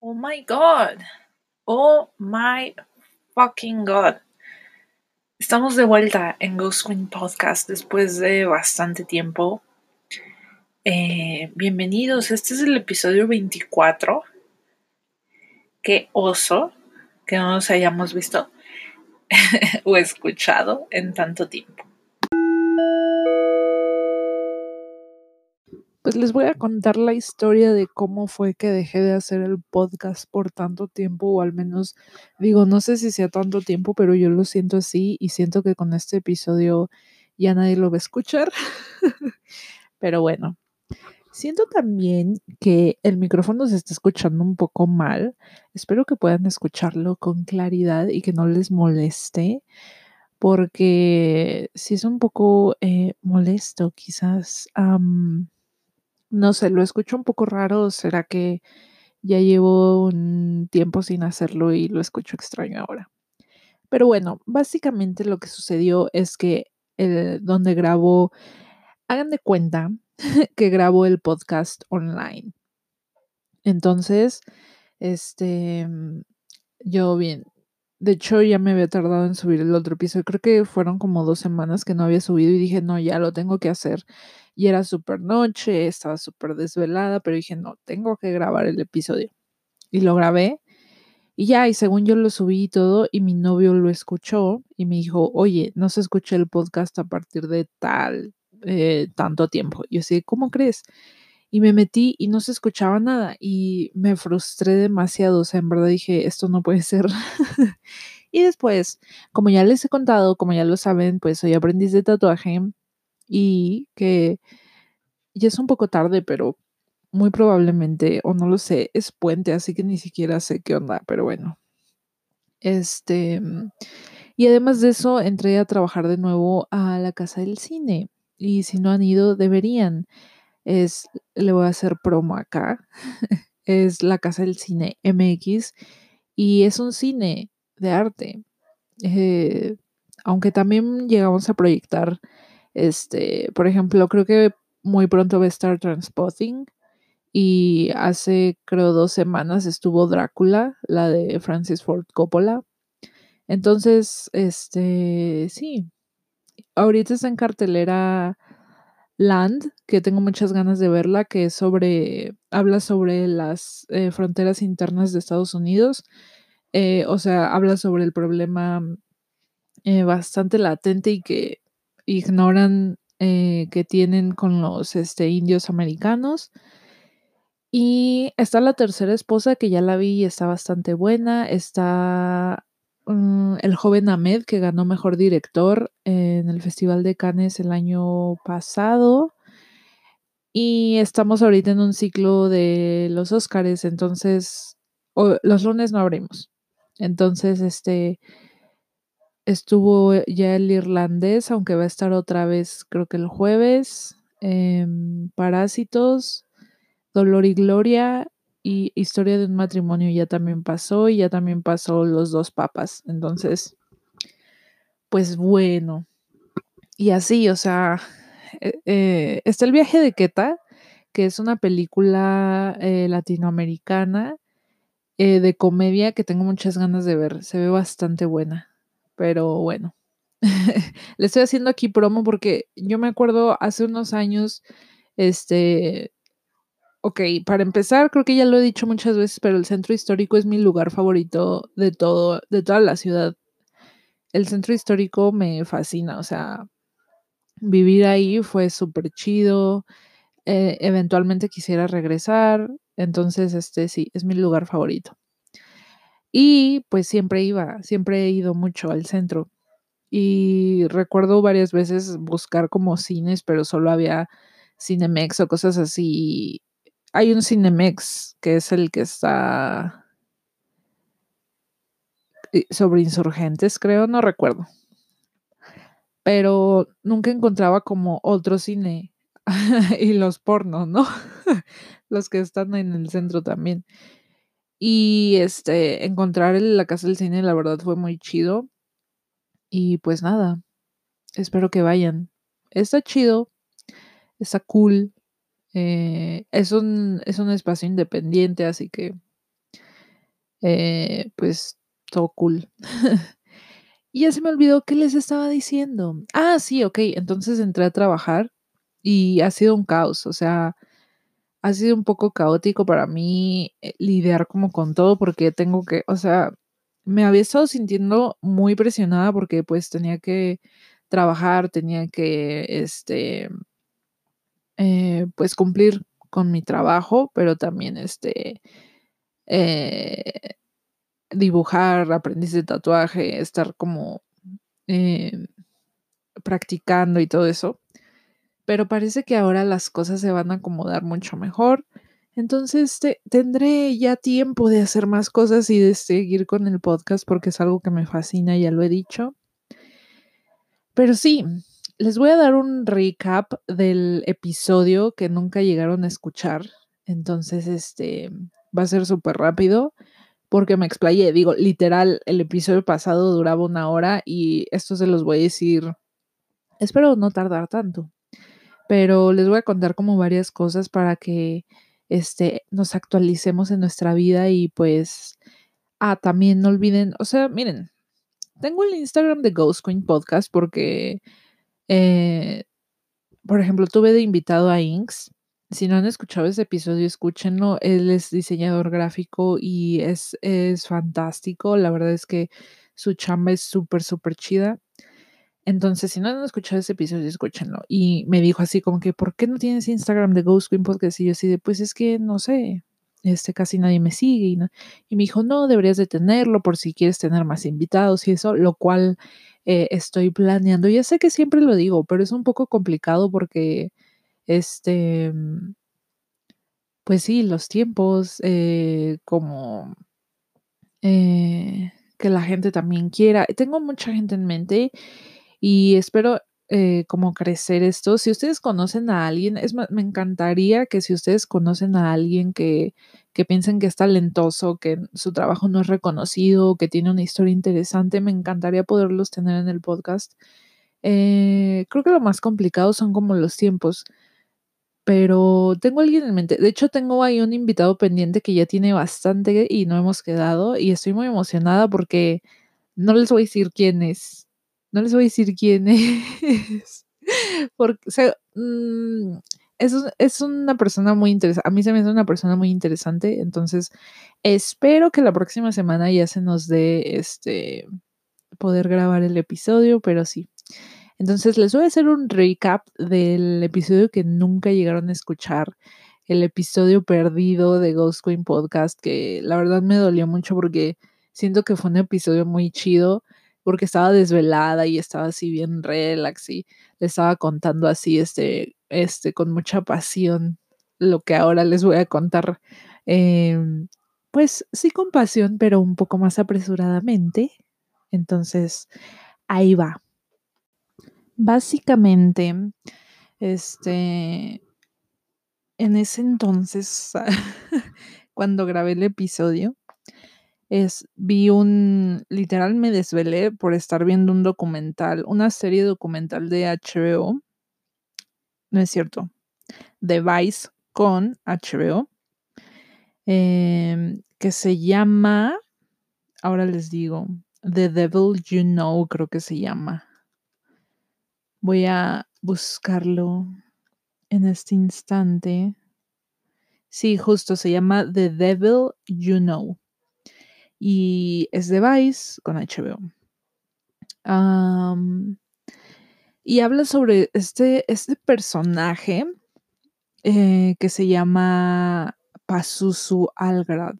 Oh my god. Oh my fucking god. Estamos de vuelta en Ghost Queen Podcast después de bastante tiempo. Eh, bienvenidos, este es el episodio 24. Qué oso que no nos hayamos visto o escuchado en tanto tiempo. Pues les voy a contar la historia de cómo fue que dejé de hacer el podcast por tanto tiempo, o al menos digo, no sé si sea tanto tiempo, pero yo lo siento así y siento que con este episodio ya nadie lo va a escuchar. pero bueno, siento también que el micrófono se está escuchando un poco mal. Espero que puedan escucharlo con claridad y que no les moleste porque si es un poco eh, molesto quizás. No sé, lo escucho un poco raro. ¿Será que ya llevo un tiempo sin hacerlo y lo escucho extraño ahora? Pero bueno, básicamente lo que sucedió es que el, donde grabo, hagan de cuenta que grabo el podcast online. Entonces, este, yo bien, de hecho ya me había tardado en subir el otro episodio, creo que fueron como dos semanas que no había subido y dije, no, ya lo tengo que hacer y era súper noche, estaba súper desvelada, pero dije, no, tengo que grabar el episodio. Y lo grabé y ya, y según yo lo subí y todo, y mi novio lo escuchó y me dijo, oye, no se escucha el podcast a partir de tal, eh, tanto tiempo. Y yo así, ¿cómo crees? Y me metí y no se escuchaba nada y me frustré demasiado, o sea, en verdad dije, esto no puede ser. y después, como ya les he contado, como ya lo saben, pues soy aprendiz de tatuaje y que ya es un poco tarde, pero muy probablemente, o no lo sé, es puente, así que ni siquiera sé qué onda, pero bueno. Este, y además de eso, entré a trabajar de nuevo a la casa del cine. Y si no han ido, deberían. Es, le voy a hacer promo acá. es la casa del cine MX y es un cine de arte. Eh, aunque también llegamos a proyectar este, por ejemplo, creo que muy pronto va a estar Transpotting. Y hace, creo, dos semanas estuvo Drácula, la de Francis Ford Coppola. Entonces, este, sí. Ahorita está en cartelera Land, que tengo muchas ganas de verla, que es sobre, habla sobre las eh, fronteras internas de Estados Unidos. Eh, o sea, habla sobre el problema eh, bastante latente y que ignoran que tienen con los este, indios americanos. Y está la tercera esposa que ya la vi y está bastante buena. Está mm, el joven Ahmed que ganó mejor director en el Festival de Cannes el año pasado. Y estamos ahorita en un ciclo de los Óscares, entonces los lunes no abrimos. Entonces, este, Estuvo ya el irlandés, aunque va a estar otra vez, creo que el jueves. Em, Parásitos, Dolor y Gloria y Historia de un matrimonio ya también pasó y ya también pasó Los dos papas. Entonces, pues bueno. Y así, o sea, eh, eh, está el viaje de Queta, que es una película eh, latinoamericana de comedia que tengo muchas ganas de ver. Se ve bastante buena. Pero bueno, le estoy haciendo aquí promo porque yo me acuerdo hace unos años, este, ok, para empezar, creo que ya lo he dicho muchas veces, pero el centro histórico es mi lugar favorito de todo, de toda la ciudad. El centro histórico me fascina, o sea, vivir ahí fue súper chido. Eh, eventualmente quisiera regresar, entonces, este sí, es mi lugar favorito. Y pues siempre iba, siempre he ido mucho al centro. Y recuerdo varias veces buscar como cines, pero solo había Cinemex o cosas así. Hay un Cinemex que es el que está eh, sobre insurgentes, creo, no recuerdo. Pero nunca encontraba como otro cine y los pornos, ¿no? los que están en el centro también. Y este, encontrar la casa del cine, la verdad, fue muy chido. Y pues nada, espero que vayan. Está chido, está cool. Eh, es, un, es un espacio independiente, así que eh, pues todo cool. y ya se me olvidó qué les estaba diciendo. Ah, sí, ok, entonces entré a trabajar y ha sido un caos, o sea, ha sido un poco caótico para mí eh, lidiar como con todo porque tengo que, o sea, me había estado sintiendo muy presionada porque pues tenía que trabajar, tenía que, este, eh, pues cumplir con mi trabajo, pero también, este, eh, dibujar, aprendiz de tatuaje, estar como eh, practicando y todo eso. Pero parece que ahora las cosas se van a acomodar mucho mejor. Entonces tendré ya tiempo de hacer más cosas y de seguir con el podcast porque es algo que me fascina, ya lo he dicho. Pero sí, les voy a dar un recap del episodio que nunca llegaron a escuchar. Entonces, este va a ser súper rápido porque me explayé. Digo, literal, el episodio pasado duraba una hora y esto se los voy a decir. Espero no tardar tanto. Pero les voy a contar como varias cosas para que este, nos actualicemos en nuestra vida y pues, ah, también no olviden, o sea, miren, tengo el Instagram de Ghost Queen Podcast porque, eh, por ejemplo, tuve de invitado a Inks. Si no han escuchado ese episodio, escúchenlo. Él es diseñador gráfico y es, es fantástico. La verdad es que su chamba es súper, súper chida. Entonces, si no han escuchado ese episodio, escúchenlo. Y me dijo así como que, ¿por qué no tienes Instagram de Ghost Queen Podcast? Y yo así de, pues es que no sé, este casi nadie me sigue. Y, y me dijo, no, deberías de tenerlo por si quieres tener más invitados y eso, lo cual eh, estoy planeando. Ya sé que siempre lo digo, pero es un poco complicado porque, este, pues sí, los tiempos, eh, como... Eh, que la gente también quiera. Tengo mucha gente en mente y espero eh, como crecer esto. Si ustedes conocen a alguien, es me encantaría que si ustedes conocen a alguien que, que piensen que es talentoso, que su trabajo no es reconocido, que tiene una historia interesante, me encantaría poderlos tener en el podcast. Eh, creo que lo más complicado son como los tiempos, pero tengo alguien en mente. De hecho, tengo ahí un invitado pendiente que ya tiene bastante y no hemos quedado y estoy muy emocionada porque no les voy a decir quién es no les voy a decir quién es. Porque, o sea, mm, es, una persona muy interesante. A mí se me hace una persona muy interesante. Entonces, espero que la próxima semana ya se nos dé este poder grabar el episodio, pero sí. Entonces, les voy a hacer un recap del episodio que nunca llegaron a escuchar. El episodio perdido de Ghost Queen Podcast, que la verdad me dolió mucho porque siento que fue un episodio muy chido porque estaba desvelada y estaba así bien relax y le estaba contando así, este, este, con mucha pasión lo que ahora les voy a contar. Em, pues sí con pasión, pero un poco más apresuradamente. Entonces, ahí va. Básicamente, este, en ese entonces, cuando grabé el episodio, es, vi un, literal me desvelé por estar viendo un documental, una serie documental de HBO, no es cierto, de Vice con HBO, em, que se llama, ahora les digo, The Devil You Know, creo que se llama. Voy a buscarlo en este instante. Sí, justo se llama The Devil You Know y es de Vice con HBO. Y habla sobre este, este personaje eh, que se llama Pazuzu Algrad.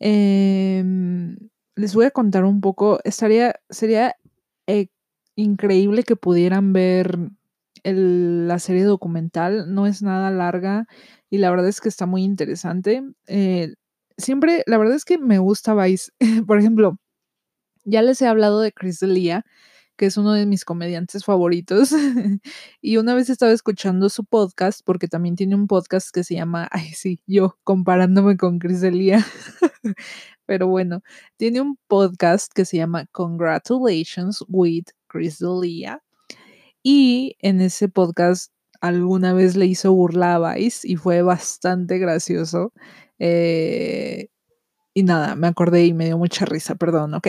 Em, les voy a contar un poco. Estaría, sería eh, increíble que pudieran ver la serie documental. No es nada larga y la verdad es que está muy interesante. Eh, siempre, la verdad es que me gusta Vice. Por ejemplo, ya les he hablado de Chris D'Elia, que es uno de mis comediantes favoritos. y una vez estaba escuchando su podcast, porque también tiene un podcast que se llama, ay, sí, yo comparándome con Chris D'Elia. Pero bueno, tiene un podcast que se llama Congratulations with Chris D'Elia. Y en ese podcast alguna vez le hizo burla a Vice y fue bastante gracioso. Eh, y nada, me acordé y me dio mucha risa, perdón, ¿ok?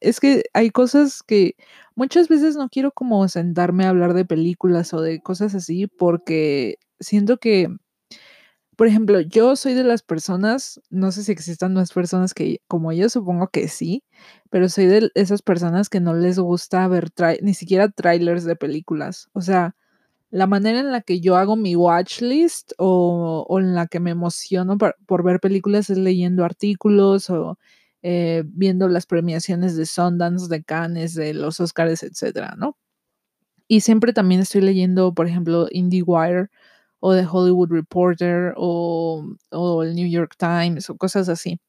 Es que hay cosas que muchas veces no quiero como sentarme a hablar de películas o de cosas así porque siento que, por ejemplo, yo soy de las personas, no sé si existan más personas que como yo, supongo que sí, pero soy de esas personas que no les gusta ver ni siquiera trailers de películas. O sea, la manera en la que yo hago mi watch list o, en la que me emociono por, ver películas es leyendo artículos o eh, viendo las premiaciones de Sundance, de Cannes, de los Oscars, etcétera, ¿no? Y siempre también estoy leyendo, por ejemplo, IndieWire o The Hollywood Reporter o, o el New York Times o cosas así.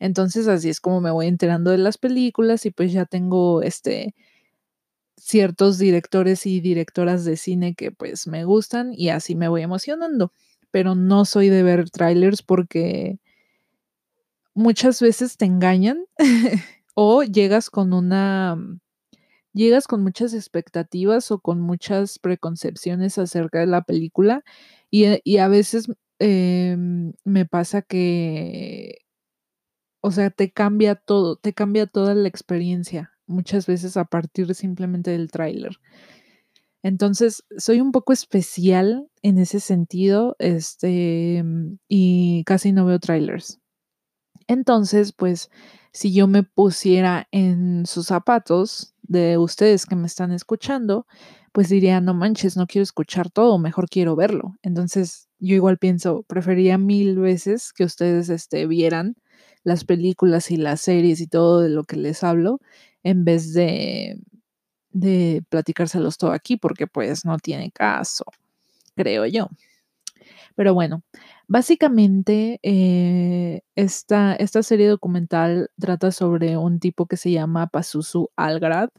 Entonces así es como me voy enterando de las películas y pues ya tengo este ciertos directores y directoras de cine que pues me gustan y así me voy emocionando. Pero no soy de ver trailers porque muchas veces te engañan o llegas con una llegas con muchas expectativas o con muchas preconcepciones acerca de la película y, a veces em, me pasa que, o sea, te cambia todo, te cambia toda la experiencia muchas veces a partir simplemente del tráiler. Entonces, soy un poco especial en ese sentido, este, y casi no veo trailers. Entonces, pues, si yo me pusiera en sus zapatos de ustedes que me están escuchando, pues diría, no manches, no quiero escuchar todo, mejor quiero verlo. Entonces, yo igual pienso, prefería mil veces que ustedes este, vieran las películas y las series y todo de lo que les hablo, en vez de, de platicárselos todo aquí, porque pues no tiene caso, creo yo. Pero bueno, básicamente eh, esta, esta, serie documental trata sobre un tipo que se llama Pazuzu Algrad.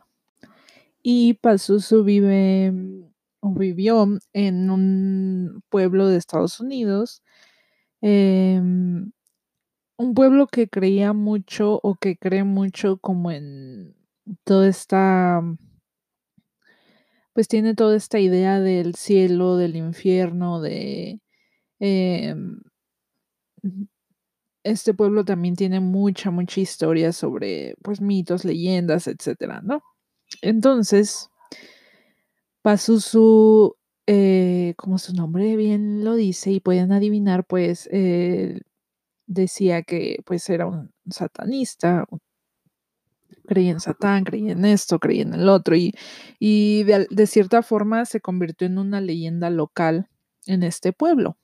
Y Pazuzu vive o vivió en un pueblo de Estados Unidos. Em, un pueblo que creía mucho o que cree mucho como en toda esta, pues tiene toda esta idea del cielo, del infierno, de... Em, este pueblo también tiene mucha, mucha historia sobre, pues, mitos, leyendas, etcétera, ¿no? Entonces, Pazuzu, eh, como su nombre bien lo dice y pueden adivinar, pues, eh, decía que pues era un satanista, creía en Satán, creía en esto, creía en el otro, y, y de, cierta forma se convirtió en una leyenda local en este pueblo.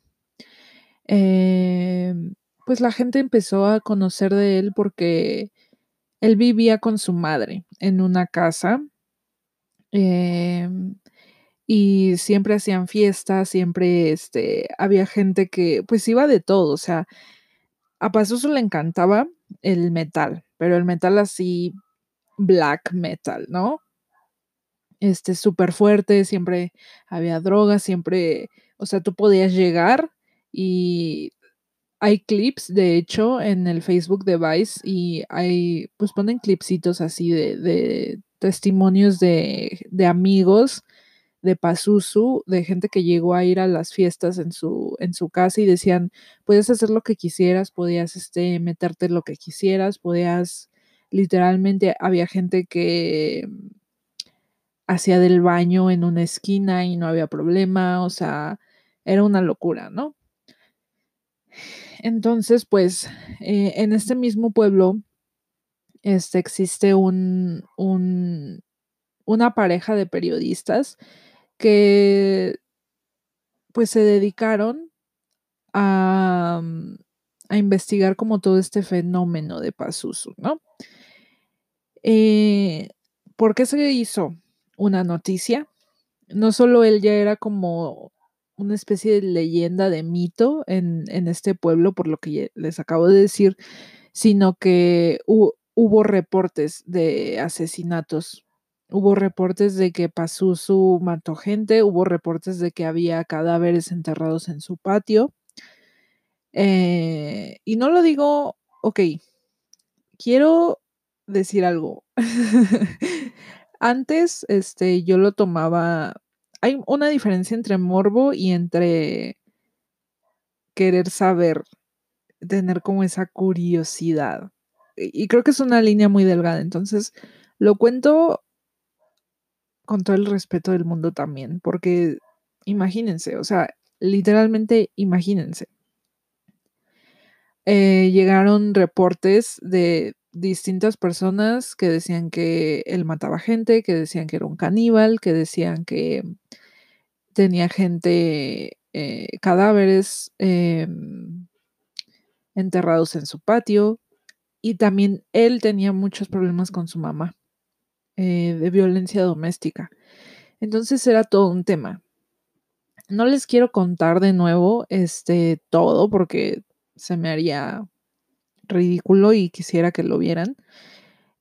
Em, pues la gente empezó a conocer de él porque él vivía con su madre en una casa em, y siempre hacían fiestas, siempre este, había gente que pues iba de todo, o sea, a Pazuzu le encantaba el metal, pero el metal así black metal, ¿no? Este súper fuerte, siempre había drogas, siempre, o sea, tú podías llegar y hay clips, de hecho, en el Facebook de Vice y hay, pues ponen clipsitos así de, de testimonios de, de amigos de Pazuzu, de gente que llegó a ir a las fiestas en su, en su casa y decían, puedes hacer lo que quisieras, podías este, meterte lo que quisieras, podías, literalmente había gente que hacía del baño en una esquina y no había problema, o sea, era una locura, ¿no? Entonces, pues, eh, en este mismo pueblo, este, existe un, un, una pareja de periodistas que pues se dedicaron a, mm, a investigar como todo este fenómeno de Pazuzu, ¿no? Eh, ¿Por qué se hizo una noticia? No solo él ya era como una especie de leyenda de mito en, en este pueblo, por lo que les acabo de decir, sino que hubo reportes de asesinatos Hubo reportes de que Pazuzu mató gente, hubo reportes de que había cadáveres enterrados en su patio. Eh, y no lo digo, ok, quiero decir algo. Antes, este, yo lo tomaba, hay una diferencia entre morbo y entre querer saber, tener como esa curiosidad. Y creo que es una línea muy delgada, entonces lo cuento con todo el respeto del mundo también, porque imagínense, o sea, literalmente imagínense. Eh, llegaron reportes de distintas personas que decían que él mataba gente, que decían que era un caníbal, que decían que tenía gente, eh, cadáveres em, enterrados en su patio, y también él tenía muchos problemas con su mamá eh, de violencia doméstica. Entonces era todo un tema. No les quiero contar de nuevo este todo porque se me haría ridículo y quisiera que lo vieran.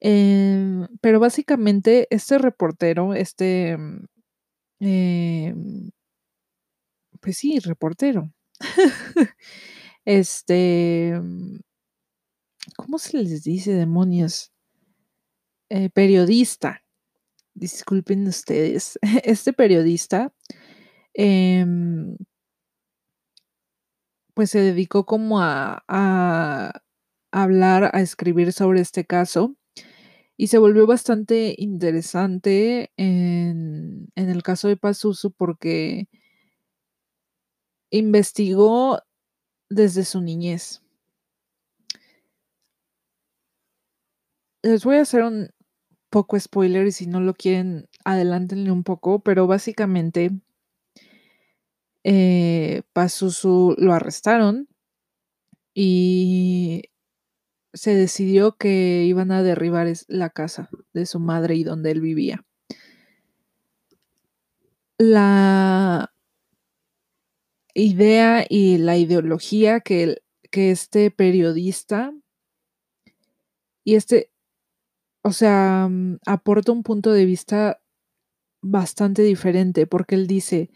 Em, pero básicamente este reportero, este, em, pues sí, reportero. este, ¿cómo se les dice, demonios? Eh, periodista. Disculpen ustedes. Este periodista, em, pues se dedicó como a hablar, a escribir sobre este caso y se volvió bastante interesante en, el caso de Pazuzu porque investigó desde su niñez. Les voy a hacer un poco spoiler y si no lo quieren, adelántenle un poco, pero básicamente eh, Pazuzu lo arrestaron y se decidió que iban a derribar la casa de su madre y donde él vivía. La idea y la ideología que, que este periodista y este, o sea, mm, aporta un punto de vista bastante diferente porque él dice,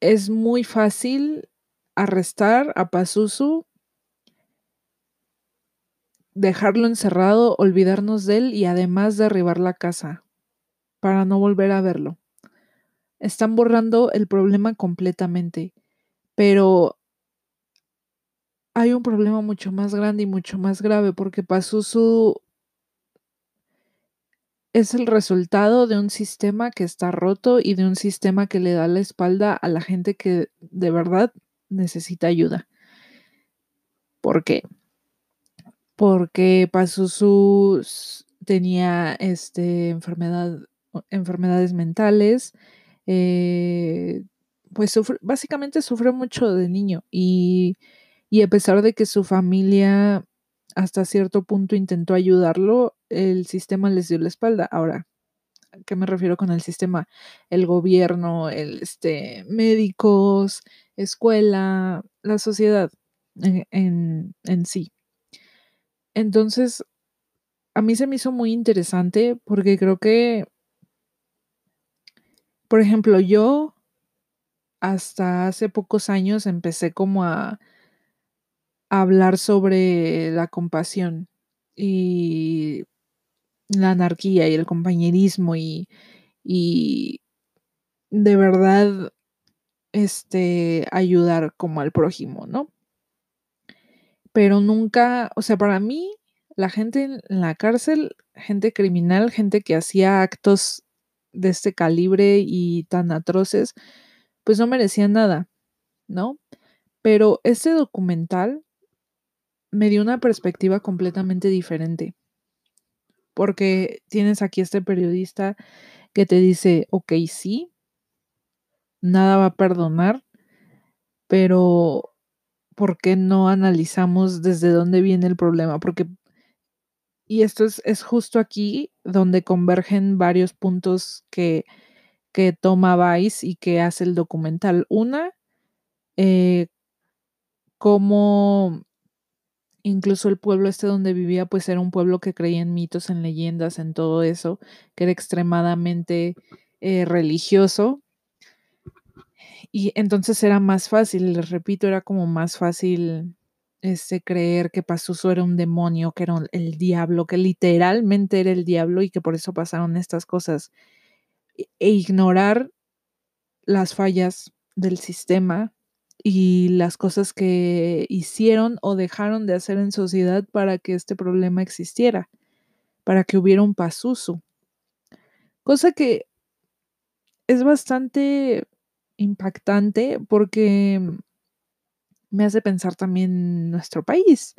es muy fácil arrestar a Pazuzu dejarlo encerrado, olvidarnos de él y además derribar la casa para no volver a verlo. Están borrando el problema completamente, pero hay un problema mucho más grande y mucho más grave porque Pazuzu es el resultado de un sistema que está roto y de un sistema que le da la espalda a la gente que de verdad necesita ayuda. ¿Por qué? Porque sus tenía este, enfermedad, enfermedades mentales, eh, pues básicamente sufrió mucho de niño y, y a pesar de que su familia hasta cierto punto intentó ayudarlo, el sistema les dio la espalda. Ahora, ¿a qué me refiero con el sistema? El gobierno, el, este, médicos, escuela, la sociedad en, en sí. Entonces, a mí se me hizo muy interesante porque creo que, por ejemplo, yo hasta hace pocos años empecé como a, hablar sobre la compasión y la anarquía y el compañerismo y, y de verdad este ayudar como al prójimo, ¿no? Pero nunca, o sea, para mí, la gente en la cárcel, gente criminal, gente que hacía actos de este calibre y tan atroces, pues no merecían nada, ¿no? Pero este documental me dio una perspectiva completamente diferente, porque tienes aquí este periodista que te dice, ok, sí, nada va a perdonar, pero ¿por qué no analizamos desde dónde viene el problema? Porque, y esto es, es justo aquí donde convergen varios puntos que, que toma Vice y que hace el documental. Una, eh, cómo incluso el pueblo este donde vivía, pues era un pueblo que creía en mitos, en leyendas, en todo eso, que era extremadamente eh, religioso y entonces era más fácil, les repito, era como más fácil este, creer que Pazuzu era un demonio, que era el diablo, que literalmente era el diablo y que por eso pasaron estas cosas. e ignorar las fallas del sistema y las cosas que hicieron o dejaron de hacer en sociedad para que este problema existiera, para que hubiera un pasuso. Cosa que es bastante impactante porque me hace pensar también nuestro país.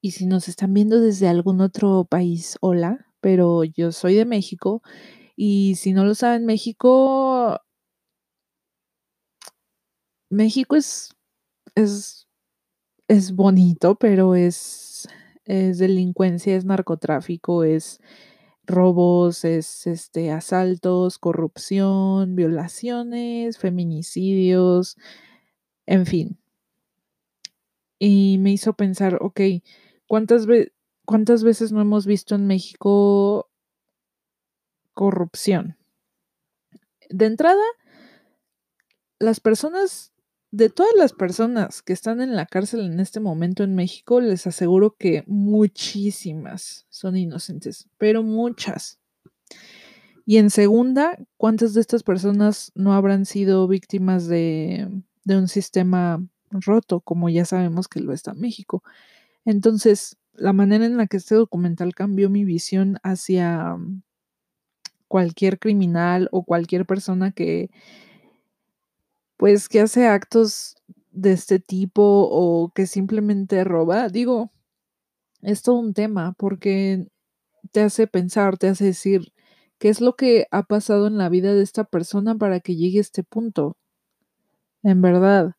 Y si nos están viendo desde algún otro país, hola, pero yo soy de México y si no lo saben, México México es es es bonito, pero es es delincuencia, es narcotráfico, es robos, es, este, asaltos, corrupción, violaciones, feminicidios, en fin. Y me hizo pensar, okey, ¿cuántas ve cuántas veces no hemos visto en México corrupción? De entrada las personas de todas las personas que están en la cárcel en este momento en México, les aseguro que muchísimas son inocentes, pero muchas. Y en segunda, ¿cuántas de estas personas no habrán sido víctimas de de un sistema roto, como ya sabemos que lo está México? Entonces, la manera en la que este documental cambió mi visión hacia cualquier criminal o cualquier persona que pues, que hace actos de este tipo o que simplemente roba, digo, es todo un tema, porque te hace pensar, te hace decir, ¿qué es lo que ha pasado en la vida de esta persona para que llegue a este punto? En verdad.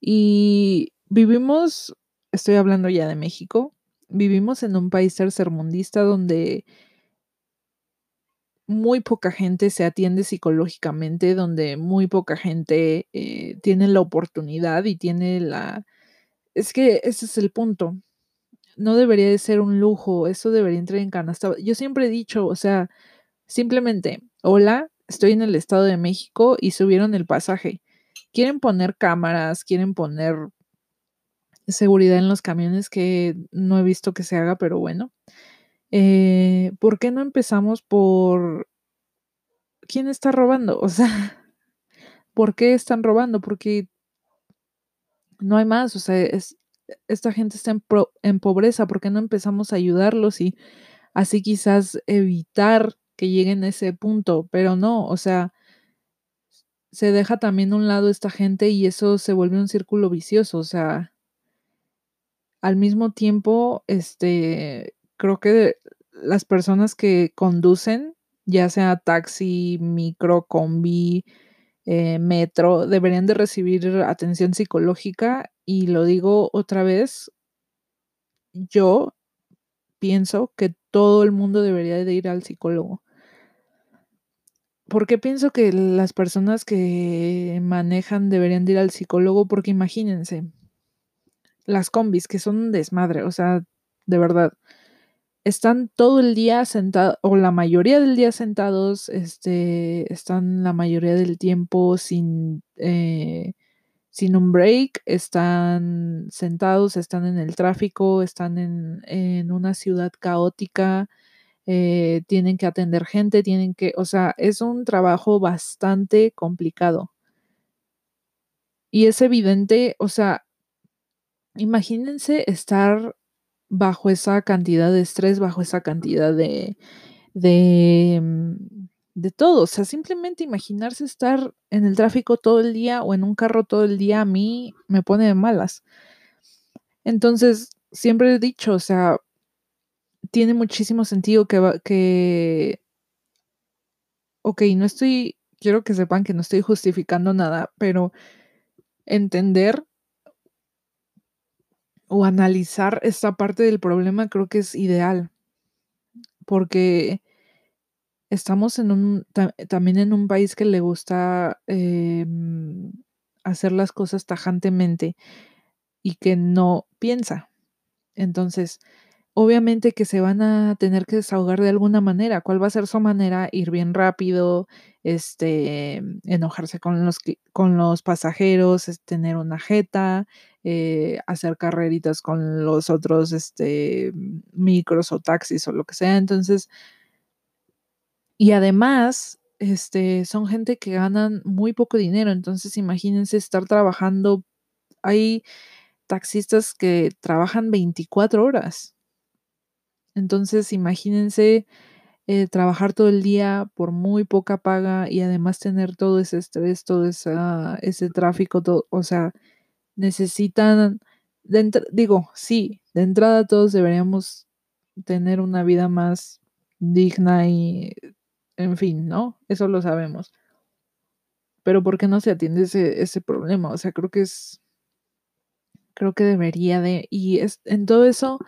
Y vivimos, estoy hablando ya de México, vivimos en un país tercermundista donde muy poca gente se atiende psicológicamente, donde muy poca gente, eh, tiene la oportunidad y tiene la es que ese es el punto. No debería de ser un lujo, eso debería entrar en canasta. Yo siempre he dicho, o sea, simplemente, hola, estoy en el Estado de México y subieron el pasaje. Quieren poner cámaras, quieren poner seguridad en los camiones, que no he visto que se haga, pero bueno. Eh, ¿por qué no empezamos por quién está robando? O sea, ¿por qué están robando? Porque no hay más, o sea, es esta gente está en en pobreza, ¿por qué no empezamos a ayudarlos y así quizás evitar que lleguen a ese punto? Pero no, o sea se deja también a un lado esta gente y eso se vuelve un círculo vicioso, o sea al mismo tiempo, este, creo que las personas que conducen, ya sea taxi, micro, combi, eh, metro, deberían de recibir atención psicológica, y lo digo otra vez yo pienso que todo el mundo debería de ir al psicólogo. ¿Por qué pienso que las personas que manejan deberían de ir al psicólogo? Porque imagínense las combis, que son desmadre, o sea, de verdad, están todo el día sentados, o la mayoría del día sentados, este, están la mayoría del tiempo sin, eh, sin un break, están sentados, están en el tráfico, están en en una ciudad caótica, eh, tienen que atender gente, tienen que o sea, es un trabajo bastante complicado. Y es evidente, o sea imagínense estar bajo esa cantidad de estrés, bajo esa cantidad de de, mm, de todo, o sea, simplemente imaginarse estar en el tráfico todo el día o en un carro todo el día, a mí me pone de malas. Entonces, siempre he dicho, o sea tiene muchísimo sentido que va que okey, no estoy quiero que sepan que no estoy justificando nada, pero entender o analizar esta parte del problema creo que es ideal. Porque estamos en un ta también en un país que le gusta, em, hacer las cosas tajantemente y que no piensa. Entonces, obviamente que se van a tener que desahogar de alguna manera, ¿cuál va a ser su manera? Ir bien rápido, este, enojarse con los con los pasajeros, tener una jeta, eh, hacer carreritas con los otros, este, micros o taxis o lo que sea. Entonces y además, este, son gente que ganan muy poco dinero. Entonces, imagínense estar trabajando. Hay taxistas que trabajan 24 horas. Entonces, imagínense eh, trabajar todo el día por muy poca paga y además tener todo ese estrés, todo ese tráfico, o sea, necesitan, digo, sí, de entrada todos deberíamos tener una vida más digna y, en fin, ¿no? Eso lo sabemos. Pero ¿por qué no se atiende ese, ese problema? O sea, creo que es, creo que debería de, y es, en todo eso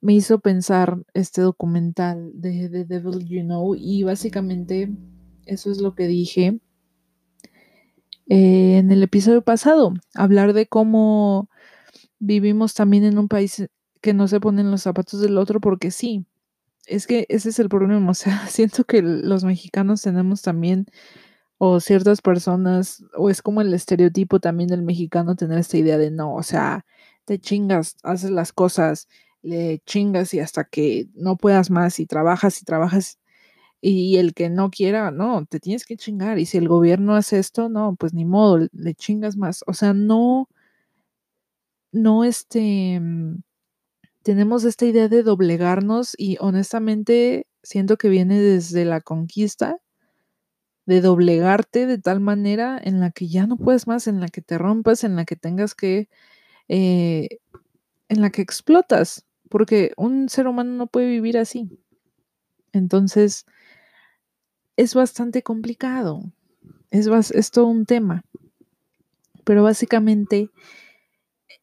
me hizo pensar este documental de The Devil You Know y básicamente eso es lo que dije eh, en el episodio pasado, hablar de cómo vivimos también en un país que no se ponen los zapatos del otro porque sí, es que ese es el problema, o sea, siento que los mexicanos tenemos también o ciertas personas, o es como el estereotipo también del mexicano tener esta idea de no, o sea, te chingas, haces las cosas, le chingas y hasta que no puedas más y trabajas y trabajas y el que no quiera, no, te tienes que chingar y si el gobierno hace esto, no, pues ni modo, le chingas más. O sea, no, no este, mm, tenemos esta idea de doblegarnos y honestamente siento que viene desde la conquista de doblegarte de tal manera en la que ya no puedes más, en la que te rompas, en la que tengas que, eh, en la que explotas porque un ser humano no puede vivir así. Entonces, es bastante complicado, es, todo un tema, pero básicamente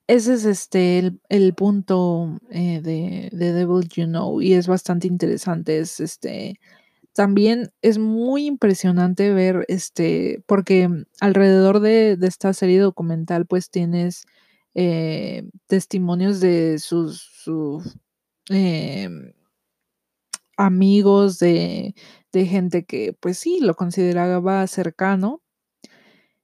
ese es este el, punto eh, de, de, Devil You Know y es bastante interesante. Es este también es muy impresionante ver este porque alrededor de, de esta serie documental pues tienes eh, testimonios de sus, em, amigos, de, de, gente que pues sí, lo consideraba cercano.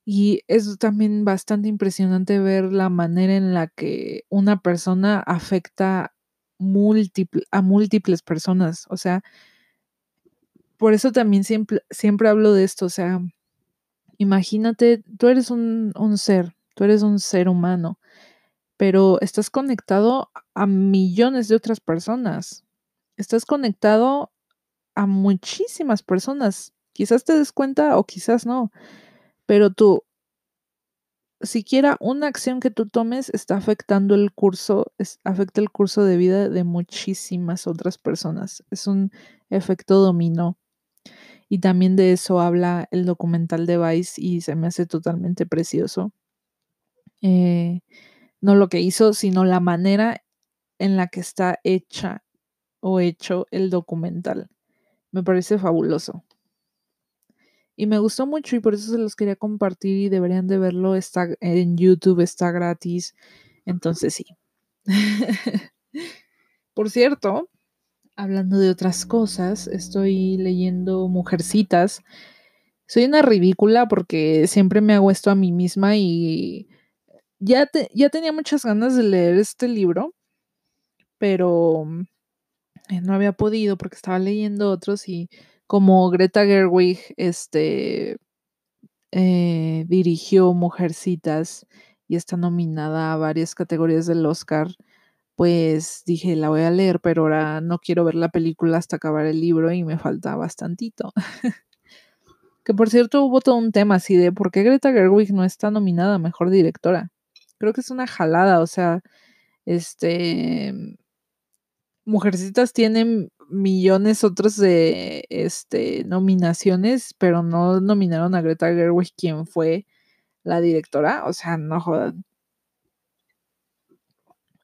Y es también bastante impresionante ver la manera en la que una persona afecta a múltiples personas. O sea, por eso también siempre, siempre hablo de esto. O sea, imagínate, tú eres un ser, tú eres un ser humano pero estás conectado a millones de otras personas. Estás conectado a muchísimas personas. Quizás te des cuenta o quizás no, pero tú, siquiera una acción que tú tomes está afectando el curso, afecta el curso de vida de muchísimas otras personas. Es un efecto dominó. Y también de eso habla el documental de Vice y se me hace totalmente precioso. Eh, no lo que hizo, sino la manera en la que está hecha o hecho el documental. Me parece fabuloso. Y me gustó mucho y por eso se los quería compartir y deberían de verlo. Está en YouTube, está gratis. Entonces sí. por cierto, hablando de otras cosas, estoy leyendo Mujercitas. Soy una ridícula porque siempre me hago esto a mí misma y ya, ya tenía muchas ganas de leer este libro, pero eh, no había podido porque estaba leyendo otros y como Greta Gerwig este, eh, dirigió Mujercitas y está nominada a varias categorías del Oscar, pues dije, la voy a leer, pero ahora no quiero ver la película hasta acabar el libro y me falta bastantito. que por cierto hubo todo un tema así de por qué Greta Gerwig no está nominada a Mejor Directora creo que es una jalada, o sea, este, Mujercitas tienen millones otros de este, nominaciones, pero no nominaron a Greta Gerwig, quien fue la directora, o sea, no jodan.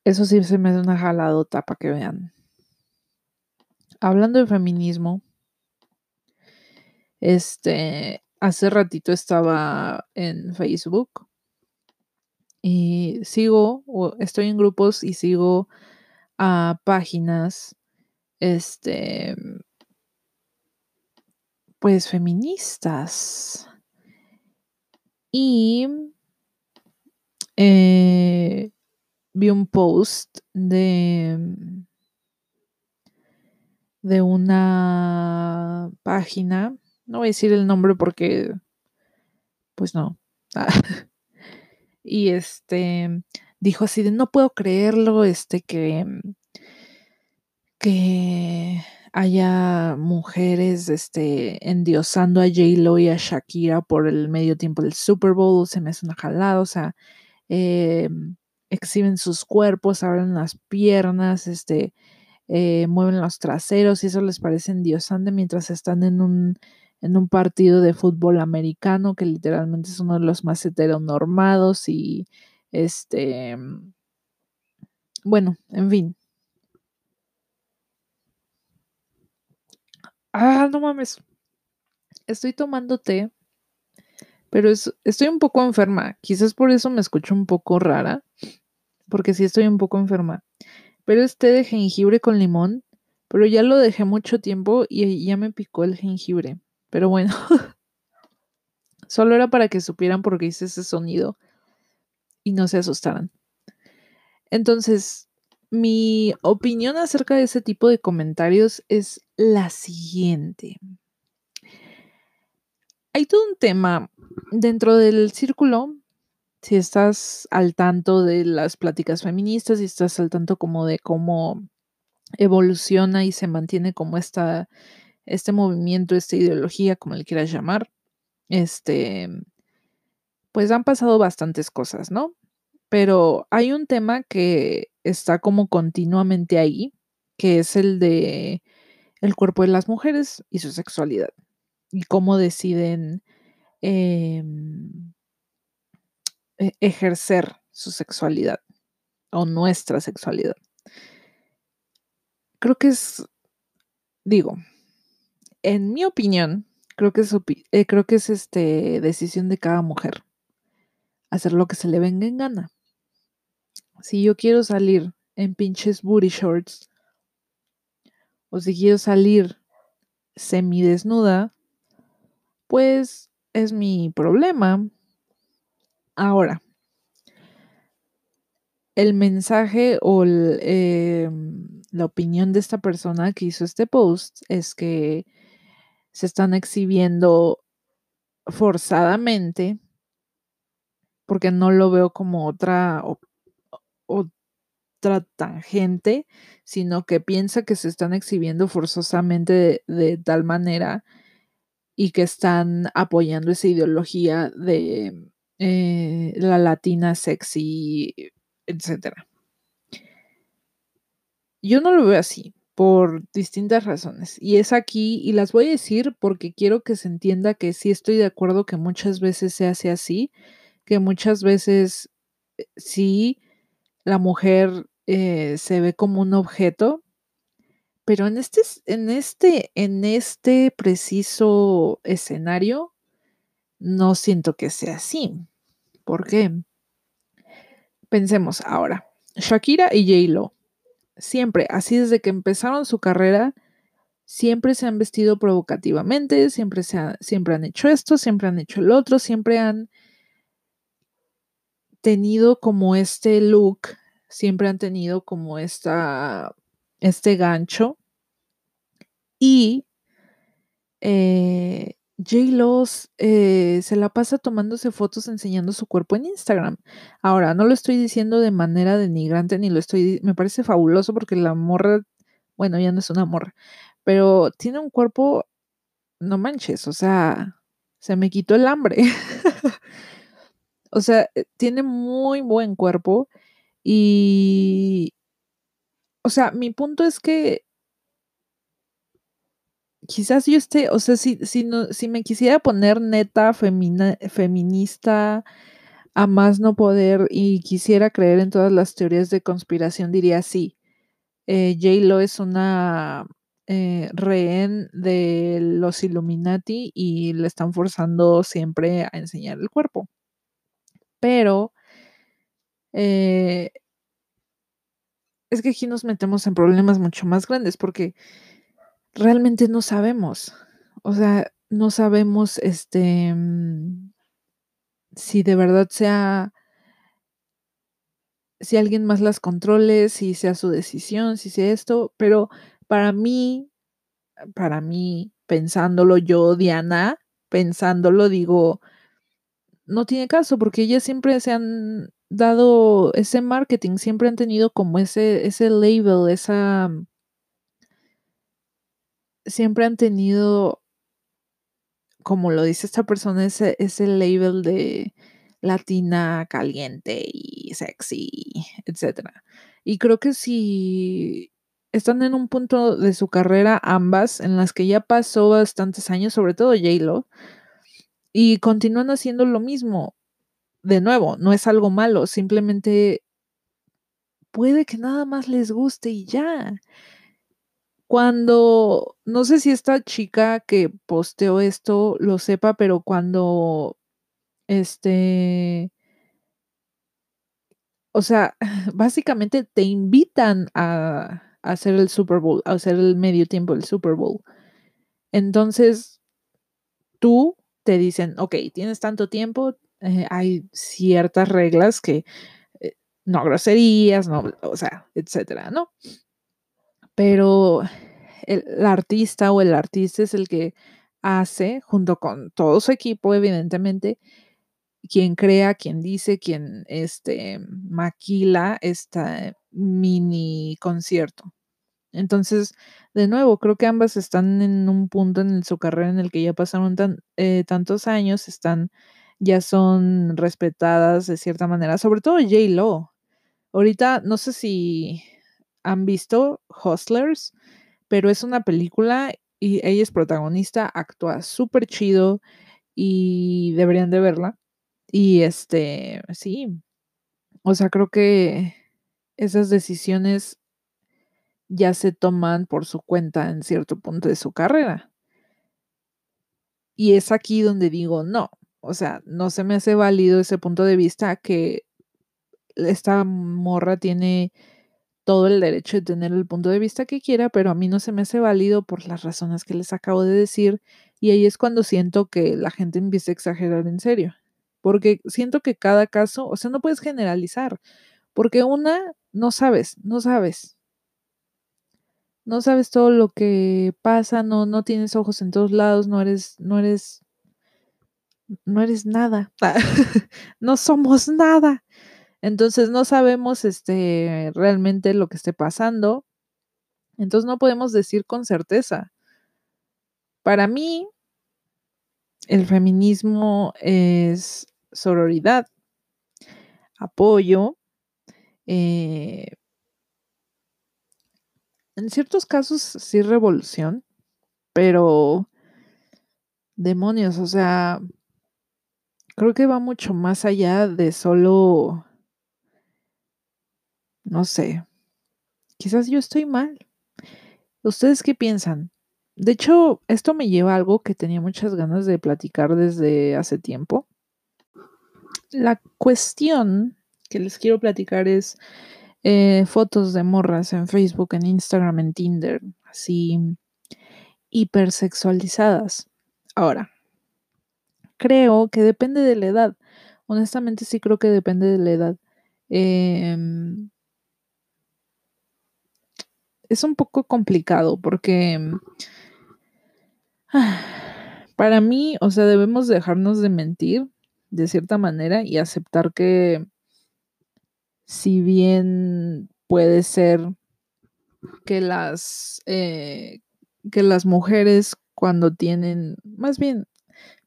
Eso sí se me da una jaladota para que vean. Hablando de feminismo, este, hace ratito estaba en Facebook y sigo, o estoy en grupos y sigo a páginas, este, pues feministas. Y eh, vi un post de, de una página no voy a decir el nombre porque, pues no. y este, dijo así de, no puedo creerlo, este, que, que haya mujeres este, endiosando a J-Lo y a Shakira por el medio tiempo del Super Bowl, se me hace una jalada, o sea, eh, exhiben sus cuerpos, abren las piernas, este, eh, mueven los traseros y eso les parece endiosante mientras están en un, en un partido de fútbol americano que literalmente es uno de los más heteronormados y este, bueno, en fin. Ah, no mames. Estoy tomando té, pero estoy un poco enferma. Quizás por eso me escucho un poco rara, porque sí estoy un poco enferma. Pero es té de jengibre con limón, pero ya lo dejé mucho tiempo y ya me picó el jengibre. Pero bueno, solo era para que supieran por qué hice ese sonido y no se asustaran. Entonces, mi opinión acerca de ese tipo de comentarios es la siguiente. Hay todo un tema dentro del círculo, si estás al tanto de las pláticas feministas, si estás al tanto como de cómo evoluciona y se mantiene como esta, este movimiento, esta ideología, como le quieras llamar, este, pues han pasado bastantes cosas, ¿no? Pero hay un tema que está como continuamente ahí, que es el de el cuerpo de las mujeres y su sexualidad y cómo deciden em, e-, ejercer su sexualidad o nuestra sexualidad. Creo que es, digo, en mi opinión, creo que es, eh, creo que es este, decisión de cada mujer hacer lo que se le venga en gana. Si yo quiero salir en pinches booty shorts o si quiero salir semidesnuda, pues es mi problema. Ahora, el mensaje o em, la opinión de esta persona que hizo este post es que se están exhibiendo forzadamente porque no lo veo como otra, otra tangente, sino que piensa que se están exhibiendo forzosamente de, tal manera y que están apoyando esa ideología de eh, la latina sexy, etc. Yo no lo veo así por distintas razones. Y es aquí, y las voy a decir porque quiero que se entienda que sí estoy de acuerdo que muchas veces se hace así, que muchas veces eh, sí la mujer eh, se ve como un objeto, pero en este, en este, en este preciso escenario, no siento que sea así. ¿Por qué? Pensemos ahora, Shakira y J-Lo, siempre, así desde que empezaron su carrera, siempre se han vestido provocativamente, siempre, se siempre han hecho esto, siempre han hecho el otro, siempre han tenido como este look, siempre han tenido como esta, este gancho. Y eh, J. Eh, se la pasa tomándose fotos enseñando su cuerpo en Instagram. Ahora, no lo estoy diciendo de manera denigrante, ni lo estoy, me parece fabuloso porque la morra, bueno, ya no es una morra, pero tiene un cuerpo, no manches, o sea, se me quitó el hambre. O sea, eh, tiene muy buen cuerpo y, o sea, mi punto es que quizás yo esté, o sea, si, si, no, si me quisiera poner neta feminista a más no poder y quisiera creer en todas las teorías de conspiración, diría sí. Eh, J-Lo es una eh, rehén de los Illuminati y le están forzando siempre a enseñar el cuerpo pero eh, es que aquí nos metemos en problemas mucho más grandes porque realmente no sabemos. O sea, no sabemos este mm, si de verdad sea si alguien más las controle, si sea su decisión, si sea esto, pero para mí para mí, pensándolo yo, Diana, pensándolo, digo, no tiene caso, porque ellas siempre se han dado ese marketing, siempre han tenido como ese, ese label, esa... Siempre han tenido, como lo dice esta persona, ese, ese label de latina, caliente y sexy, etcétera. Y creo que si están en un punto de su carrera ambas en las que ya pasó bastantes años, sobre todo J-Lo, y continúan haciendo lo mismo. De nuevo, no es algo malo, simplemente puede que nada más les guste y ya. Cuando, no sé si esta chica que posteó esto lo sepa, pero cuando, este, o sea, básicamente te invitan a, hacer el Super Bowl, a hacer el medio tiempo del Super Bowl. Entonces, tú te dicen, ok, tienes tanto tiempo, eh, hay ciertas reglas que, eh, no groserías, no, o sea, etcétera, ¿no? Pero el, artista o el artista es el que hace, junto con todo su equipo, evidentemente, quien crea, quien dice, quien este, maquila este mini concierto. Entonces, de nuevo, creo que ambas están en un punto en su carrera en el que ya pasaron eh, tantos años, están, ya son respetadas de cierta manera, sobre todo J. Lo. Ahorita, no sé si han visto Hustlers, pero es una película y ella es protagonista, actúa súper chido y deberían de verla. Y este, sí, o sea, creo que esas decisiones ya se toman por su cuenta en cierto punto de su carrera. Y es aquí donde digo, no, o sea, no se me hace válido ese punto de vista que esta morra tiene todo el derecho de tener el punto de vista que quiera, pero a mí no se me hace válido por las razones que les acabo de decir. Y ahí es cuando siento que la gente empieza a exagerar en serio. Porque siento que cada caso, o sea, no puedes generalizar. Porque una, no sabes, no sabes. No sabes todo lo que pasa, no, no tienes ojos en todos lados, no eres, no eres, no eres nada. no somos nada. Entonces no sabemos este, realmente lo que esté pasando. Entonces no podemos decir con certeza. Para mí, el feminismo es sororidad, apoyo. Eh, en ciertos casos sí revolución, pero demonios, o sea, creo que va mucho más allá de solo no sé. Quizás yo estoy mal. ¿Ustedes qué piensan? De hecho, esto me lleva a algo que tenía muchas ganas de platicar desde hace tiempo. La cuestión que les quiero platicar es eh, fotos de morras en Facebook, en Instagram, en Tinder, así hipersexualizadas. Ahora, creo que depende de la edad. Honestamente sí creo que depende de la edad. Eh, es un poco complicado porque para mí, o sea, debemos dejarnos de mentir de cierta manera y aceptar que si bien puede ser que las eh, que las mujeres cuando tienen más bien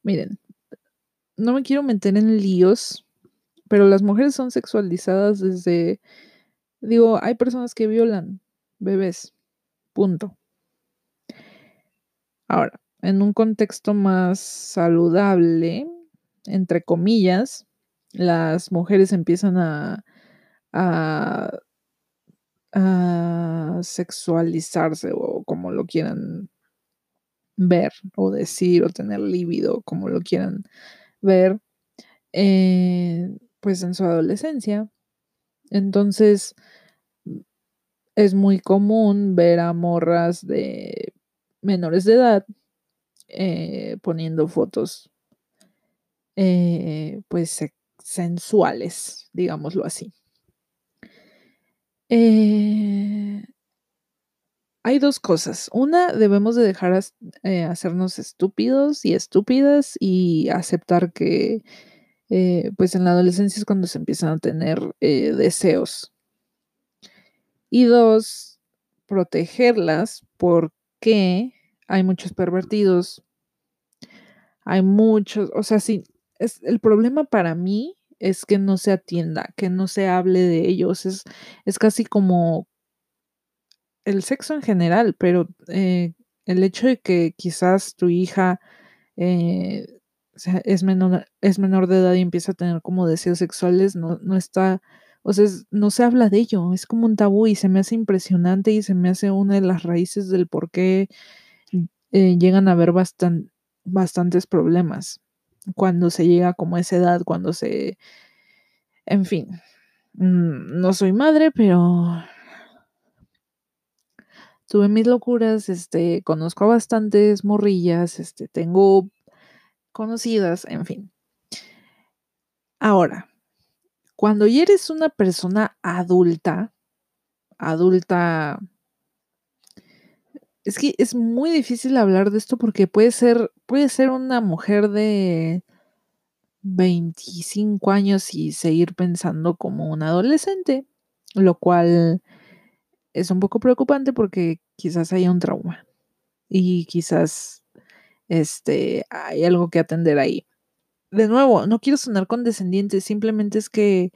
miren no me quiero meter en líos pero las mujeres son sexualizadas desde digo hay personas que violan bebés. Punto. Ahora, en un contexto más saludable, entre comillas, las mujeres empiezan a, a, sexualizarse o como lo quieran ver o decir o tener líbido, como lo quieran ver, eh, pues en su adolescencia. Entonces, es muy común ver a morras de menores de edad eh, poniendo fotos eh, pues sensuales, digámoslo así. Eh, hay dos cosas. Una, debemos de dejar eh, hacernos estúpidos y estúpidas y aceptar que, eh, pues en la adolescencia es cuando se empiezan a tener deseos. Y dos, protegerlas porque hay muchos pervertidos, hay muchos, o sea, sí, es, el problema para mí es que no se atienda, que no se hable de ellos, es, es casi como el sexo en general, pero eh, el hecho de que quizás tu hija eh, es, menor, es menor de edad y empieza a tener como deseos sexuales, no, no está, o sea, no se habla de ello, es como un tabú y se me hace impresionante y se me hace una de las raíces del por qué eh, llegan a haber bastantes problemas cuando se llega como a esa edad, cuando se, en fin, mm, no soy madre, pero tuve mis locuras, este, conozco a bastantes morrillas, este, tengo conocidas, en fin. Ahora, cuando ya eres una persona adulta, adulta, es que es muy difícil hablar de esto porque puede ser, puede ser una mujer de 25 años y seguir pensando como un adolescente, lo cual es un poco preocupante porque quizás haya un trauma y quizás este, hay algo que atender ahí. De nuevo, no quiero sonar condescendiente, simplemente es que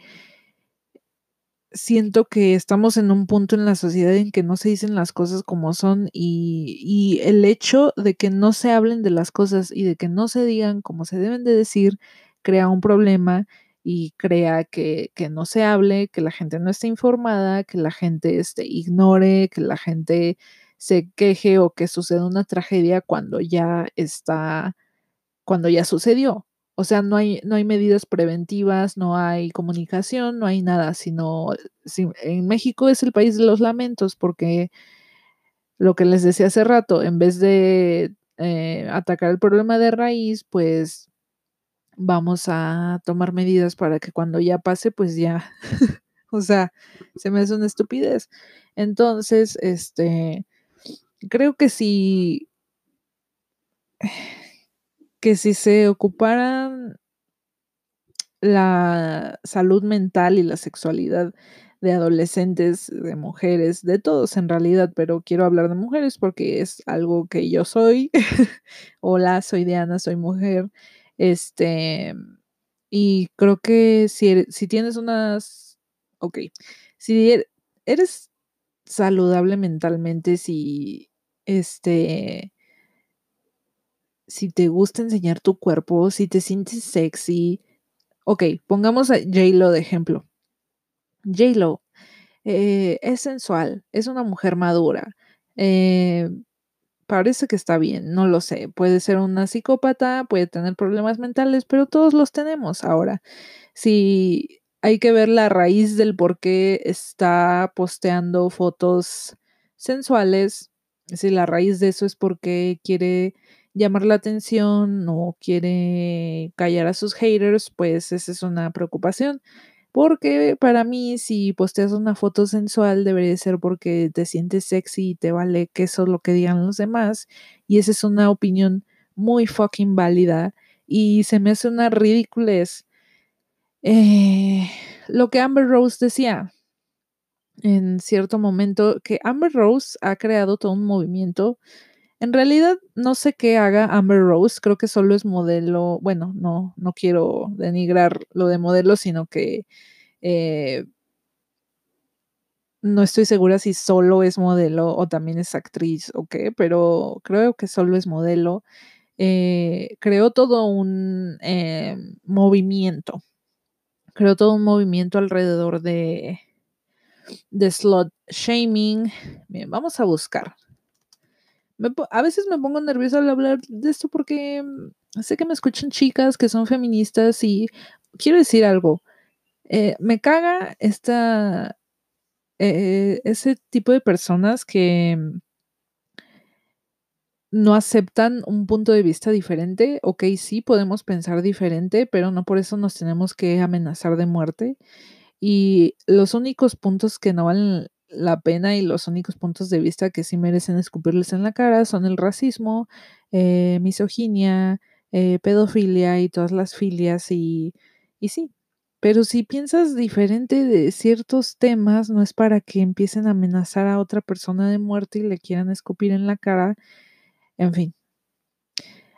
siento que estamos en un punto en la sociedad en que no se dicen las cosas como son y, y, el hecho de que no se hablen de las cosas y de que no se digan como se deben de decir crea un problema y crea que, no se hable, que la gente no esté informada, que la gente este, ignore, que la gente se queje o que suceda una tragedia cuando ya está, cuando ya sucedió. O sea, no hay, no hay medidas preventivas, no hay comunicación, no hay nada, sino en México es el país de los lamentos porque lo que les decía hace rato, en vez de eh, atacar el problema de raíz, pues vamos a tomar medidas para que cuando ya pase, pues ya, o sea, se me hace una estupidez. Entonces, este, creo que si, que si se ocuparan la salud mental y la sexualidad de adolescentes, de mujeres, de todos en realidad, pero quiero hablar de mujeres porque es algo que yo soy. Hola, soy Diana, soy mujer. Este, y creo que si, si tienes unas, ok, si er, eres saludable mentalmente, si, este, si te gusta enseñar tu cuerpo, si te sientes sexy, ok, pongamos a J-Lo de ejemplo. J-Lo eh, es sensual, es una mujer madura, eh, parece que está bien, no lo sé. Puede ser una psicópata, puede tener problemas mentales, pero todos los tenemos ahora. Si hay que ver la raíz del por qué está posteando fotos sensuales, si la raíz de eso es porque quiere llamar la atención o quiere callar a sus haters, pues esa es una preocupación. Porque para mí, si posteas una foto sensual, debería ser porque te sientes sexy y te vale que eso es lo que digan los demás. Y esa es una opinión muy fucking válida. Y se me hace una ridiculez. Eh, lo que Amber Rose decía en cierto momento, que Amber Rose ha creado todo un movimiento. En realidad, no sé qué haga Amber Rose, creo que solo es modelo. Bueno, no, no quiero denigrar lo de modelo, sino que eh, no estoy segura si solo es modelo o también es actriz o qué, pero creo que solo es modelo. Eh, creó todo un eh, movimiento. Creó todo un movimiento alrededor de, de slot shaming. Bien, vamos a buscar. A veces me pongo nerviosa al hablar de esto porque mm, sé que me escuchan chicas que son feministas y quiero decir algo. Eh, me caga esta, eh, ese tipo de personas que no aceptan un punto de vista diferente. Ok, sí, podemos pensar diferente, pero no por eso nos tenemos que amenazar de muerte. Y los únicos puntos que no valen la pena y los únicos puntos de vista que sí merecen escupirles en la cara son el racismo, eh, misoginia, eh, pedofilia y todas las filias y, y sí. Pero si piensas diferente de ciertos temas, no es para que empiecen a amenazar a otra persona de muerte y le quieran escupir en la cara. En fin,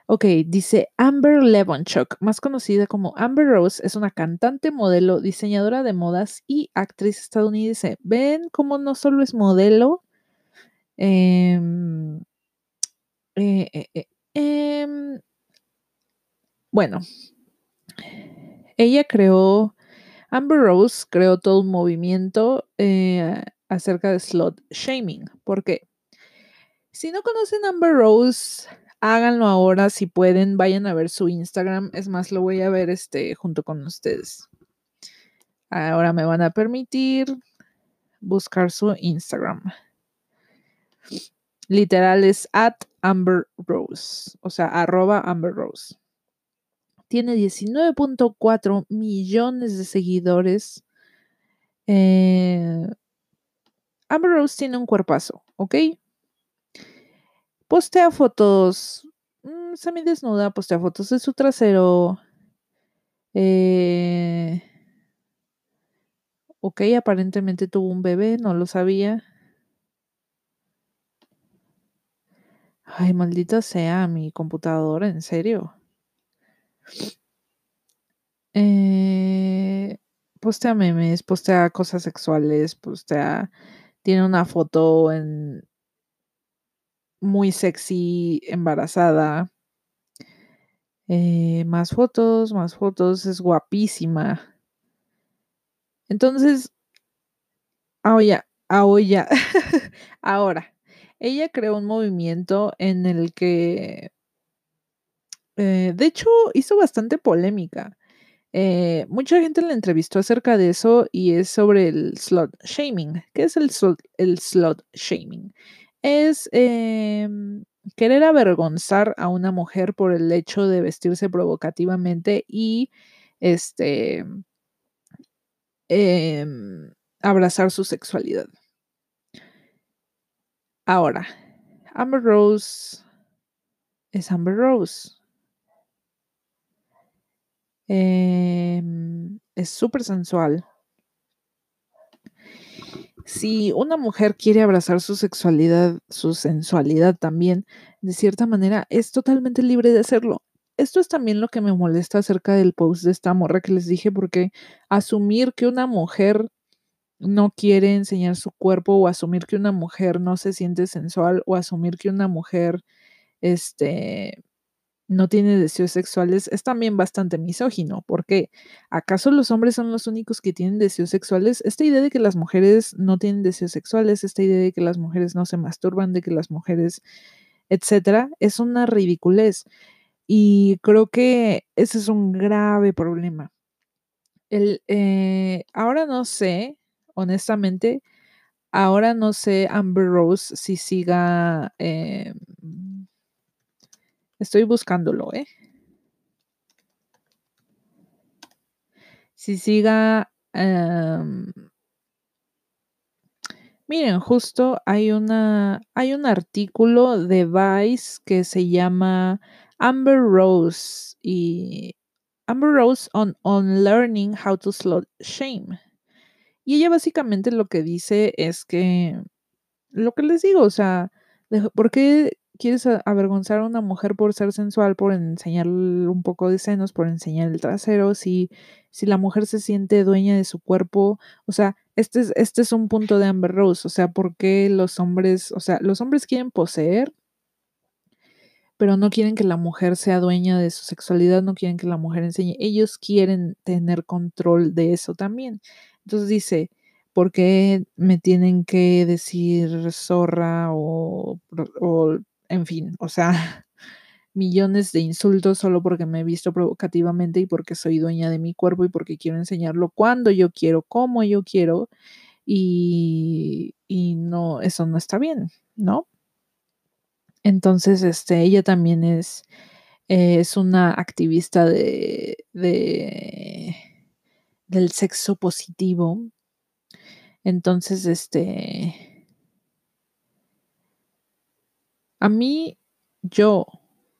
Ok, dice Amber Levonchuk, más conocida como Amber Rose, es una cantante, modelo, diseñadora de modas y actriz estadounidense. ¿Ven cómo no solo es modelo? Em, eh, eh, eh, em, bueno, ella creó, Amber Rose creó todo un movimiento acerca de slot shaming. ¿Por qué? Si no conocen Amber Rose, háganlo ahora si pueden, vayan a ver su Instagram. Es más, lo voy a ver este junto con ustedes. Ahora me van a permitir buscar su Instagram. Literal es at Amber Rose, o sea, arroba Amber Rose. Tiene 19.4 millones de seguidores. Eh, Amber Rose tiene un cuerpazo, ¿ok? Postea fotos mm, semi desnuda, postea fotos de su trasero. Eh, ok, aparentemente tuvo un bebé, no lo sabía. Ay, maldita sea mi computadora, en serio. Eh, postea memes, postea cosas sexuales, postea. Tiene una foto en, muy sexy, embarazada. Eh, más fotos, más fotos, es guapísima. Entonces, ahora, ahora, ahora, ella creó un movimiento en el que, eh, de hecho, hizo bastante polémica. Eh, mucha gente la entrevistó acerca de eso y es sobre el slot shaming. ¿Qué es el, el slot shaming? Es em, querer avergonzar a una mujer por el hecho de vestirse provocativamente y este em, abrazar su sexualidad. Ahora, Amber Rose es Amber Rose. Em, es súper sensual si una mujer quiere abrazar su sexualidad, su sensualidad también, de cierta manera, es totalmente libre de hacerlo. Esto es también lo que me molesta acerca del post de esta morra que les dije, porque asumir que una mujer no quiere enseñar su cuerpo o asumir que una mujer no se siente sensual o asumir que una mujer este no tiene deseos sexuales es también bastante misógino, porque ¿acaso los hombres son los únicos que tienen deseos sexuales? Esta idea de que las mujeres no tienen deseos sexuales, esta idea de que las mujeres no se masturban, de que las mujeres, etcétera, es una ridiculez. Y creo que ese es un grave problema. El, eh, ahora no sé, honestamente, ahora no sé Amber Rose si siga... Eh, Estoy buscándolo, ¿eh? Si siga... Em, miren, justo hay, una, hay un artículo de Vice que se llama Amber Rose y Amber Rose on, on Learning How to Slow Shame. Y ella básicamente lo que dice es que, lo que les digo, o sea, ¿por qué quieres avergonzar a una mujer por ser sensual, por enseñar un poco de senos, por enseñar el trasero, si, si la mujer se siente dueña de su cuerpo, o sea, este es, este es un punto de Amber Rose, o sea, ¿por qué los hombres, o sea, los hombres quieren poseer, pero no quieren que la mujer sea dueña de su sexualidad, no quieren que la mujer enseñe, ellos quieren tener control de eso también. Entonces dice, ¿por qué me tienen que decir zorra o, o en fin, o sea, millones de insultos solo porque me he visto provocativamente y porque soy dueña de mi cuerpo y porque quiero enseñarlo cuando yo quiero, como yo quiero. Y, y no, eso no está bien, ¿no? Entonces, este, ella también es, es una activista de, de, del sexo positivo. Entonces, este, a mí, yo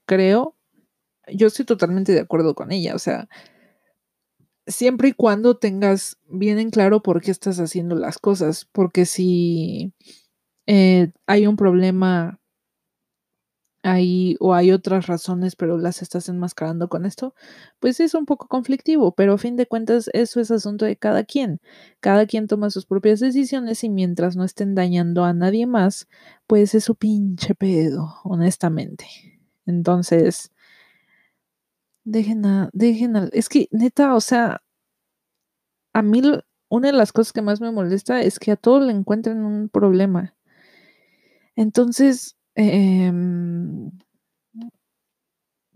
creo, yo estoy totalmente de acuerdo con ella, o sea, siempre y cuando tengas bien en claro por qué estás haciendo las cosas, porque si eh, hay un problema ahí o hay otras razones, pero las estás enmascarando con esto, pues es un poco conflictivo, pero a fin de cuentas eso es asunto de cada quien. Cada quien toma sus propias decisiones y mientras no estén dañando a nadie más, pues es su pinche pedo, honestamente. Entonces, dejen a, dejen a, es que neta, o sea, a mí una de las cosas que más me molesta es que a todos le encuentren un problema. Entonces, em,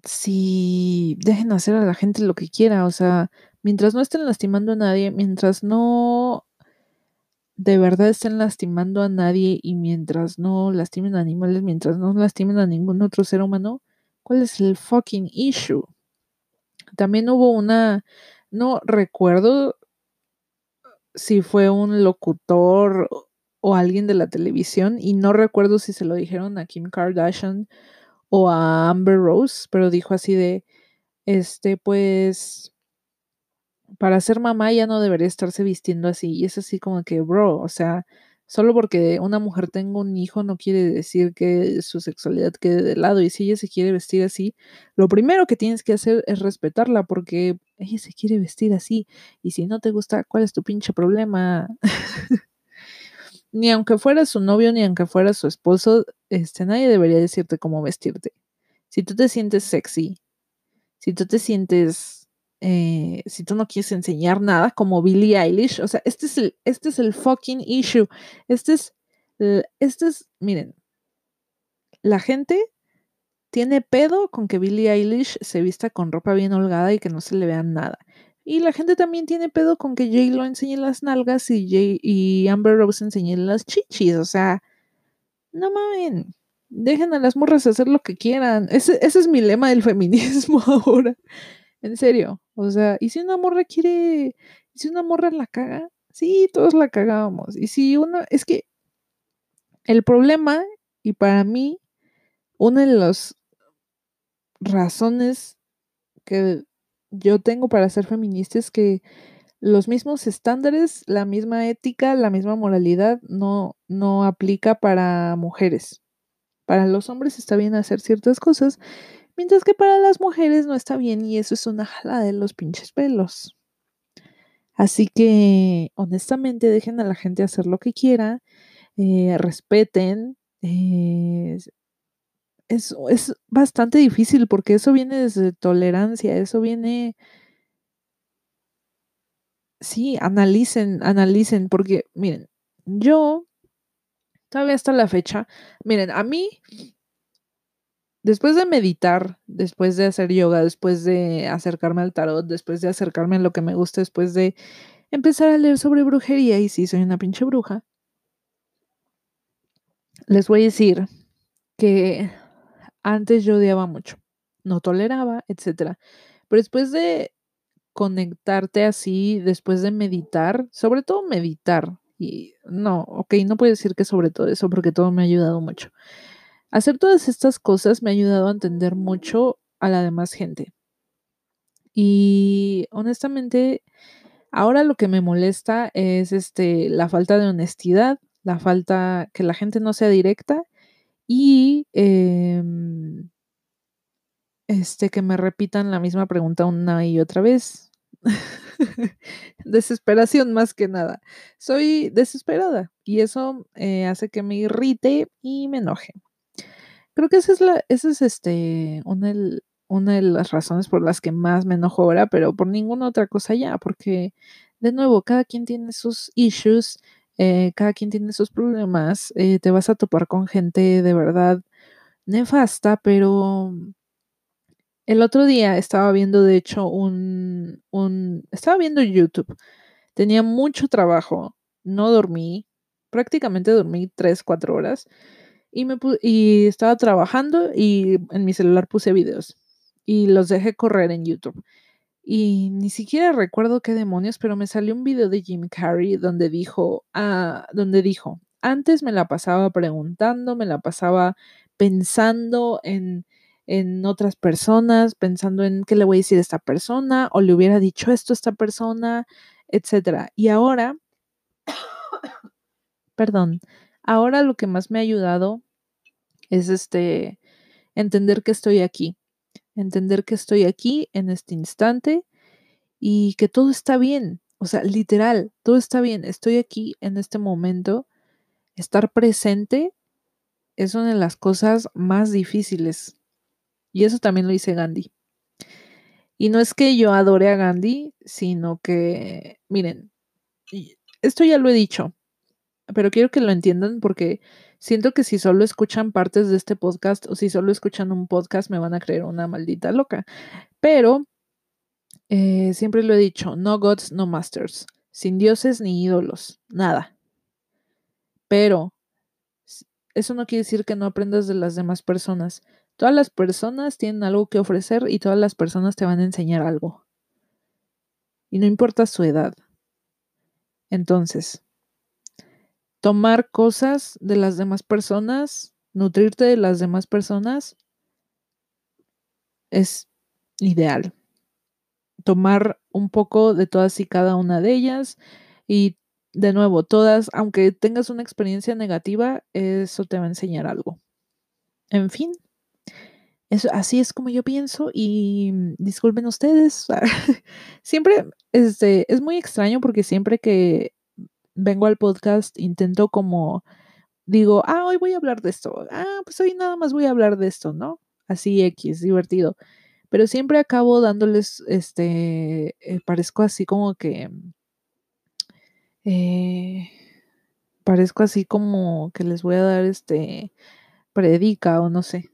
si dejen hacer a la gente lo que quiera, o sea, mientras no estén lastimando a nadie, mientras no de verdad estén lastimando a nadie y mientras no lastimen a animales, mientras no lastimen a ningún otro ser humano, ¿cuál es el fucking issue? También hubo una, no recuerdo si fue un locutor o alguien de la televisión y no recuerdo si se lo dijeron a Kim Kardashian o a Amber Rose, pero dijo así de, este, pues, para ser mamá ya no debería estarse vistiendo así. Y es así como que, bro, o sea, solo porque una mujer tenga un hijo no quiere decir que su sexualidad quede de lado. Y si ella se quiere vestir así, lo primero que tienes que hacer es respetarla porque ella se quiere vestir así. Y si no te gusta, ¿cuál es tu pinche problema? ni aunque fuera su novio, ni aunque fuera su esposo, este, nadie debería decirte cómo vestirte. Si tú te sientes sexy, si tú te sientes, eh, si tú no quieres enseñar nada, como Billie Eilish, o sea, este es el, este es el fucking issue. Este es, este es, miren, la gente tiene pedo con que Billie Eilish se vista con ropa bien holgada y que no se le vea nada. Y la gente también tiene pedo con que Jay lo enseñe las nalgas y, Jay, y Amber Rose enseñe las chichis. O sea, no mamen. Dejen a las morras hacer lo que quieran. Ese, ese es mi lema del feminismo ahora. En serio. O sea, y si una morra quiere. Y si una morra la caga, sí, todos la cagábamos. Y si una. Es que el problema, y para mí, una de las razones que yo tengo para ser feminista es que los mismos estándares, la misma ética, la misma moralidad no, no aplica para mujeres. Para los hombres está bien hacer ciertas cosas, mientras que para las mujeres no está bien y eso es una jala de los pinches pelos. Así que, honestamente, dejen a la gente hacer lo que quiera, eh, respeten, eh, es, es bastante difícil porque eso viene desde tolerancia, eso viene... Sí, analicen, analicen, porque miren, yo todavía hasta la fecha, miren, a mí, después de meditar, después de hacer yoga, después de acercarme al tarot, después de acercarme a lo que me gusta, después de empezar a leer sobre brujería, y sí, soy una pinche bruja, les voy a decir que antes yo odiaba mucho, no toleraba, etcétera. Pero después de conectarte así, después de meditar, sobre todo meditar, y no, ok, no puedo decir que sobre todo eso porque todo me ha ayudado mucho. Hacer todas estas cosas me ha ayudado a entender mucho a la demás gente. Y honestamente, ahora lo que me molesta es este la falta de honestidad, la falta que la gente no sea directa y em, este, que me repitan la misma pregunta una y otra vez. Desesperación más que nada. Soy desesperada y eso eh, hace que me irrite y me enoje. Creo que esa es, la, esa es este, una, una de las razones por las que más me enojo ahora, pero por ninguna otra cosa ya, porque de nuevo, cada quien tiene sus issues eh, cada quien tiene sus problemas, eh, te vas a topar con gente de verdad nefasta, pero el otro día estaba viendo, de hecho, un, un, estaba viendo YouTube, tenía mucho trabajo, no dormí, prácticamente dormí 3, 4 horas y, me y estaba trabajando y en mi celular puse videos y los dejé correr en YouTube. Y ni siquiera recuerdo qué demonios, pero me salió un video de Jim Carrey donde dijo, ah, donde dijo, antes me la pasaba preguntando, me la pasaba pensando en, en otras personas, pensando en qué le voy a decir a esta persona o le hubiera dicho esto a esta persona, etcétera. Y ahora, perdón, ahora lo que más me ha ayudado es este entender que estoy aquí, entender que estoy aquí en este instante y que todo está bien. O sea, literal, todo está bien. Estoy aquí en este momento. Estar presente es una de las cosas más difíciles. Y eso también lo dice Gandhi. Y no es que yo adore a Gandhi, sino que, miren, esto ya lo he dicho, pero quiero que lo entiendan porque siento que si solo escuchan partes de este podcast o si solo escuchan un podcast me van a creer una maldita loca. Pero eh, siempre lo he dicho, no gods, no masters, sin dioses ni ídolos, nada. Pero eso no quiere decir que no aprendas de las demás personas. Todas las personas tienen algo que ofrecer y todas las personas te van a enseñar algo. Y no importa su edad. Entonces, tomar cosas de las demás personas, nutrirte de las demás personas, es ideal. Tomar un poco de todas y cada una de ellas y de nuevo, todas, aunque tengas una experiencia negativa, eso te va a enseñar algo. En fin, eso, así es como yo pienso y disculpen ustedes. siempre este, es muy extraño porque siempre que vengo al podcast, intento como, digo, ah, hoy voy a hablar de esto, ah, pues hoy nada más voy a hablar de esto, ¿no? Así X, divertido. Pero siempre acabo dándoles, este, eh, parezco así como que, eh, parezco así como que les voy a dar, este, predica o no sé.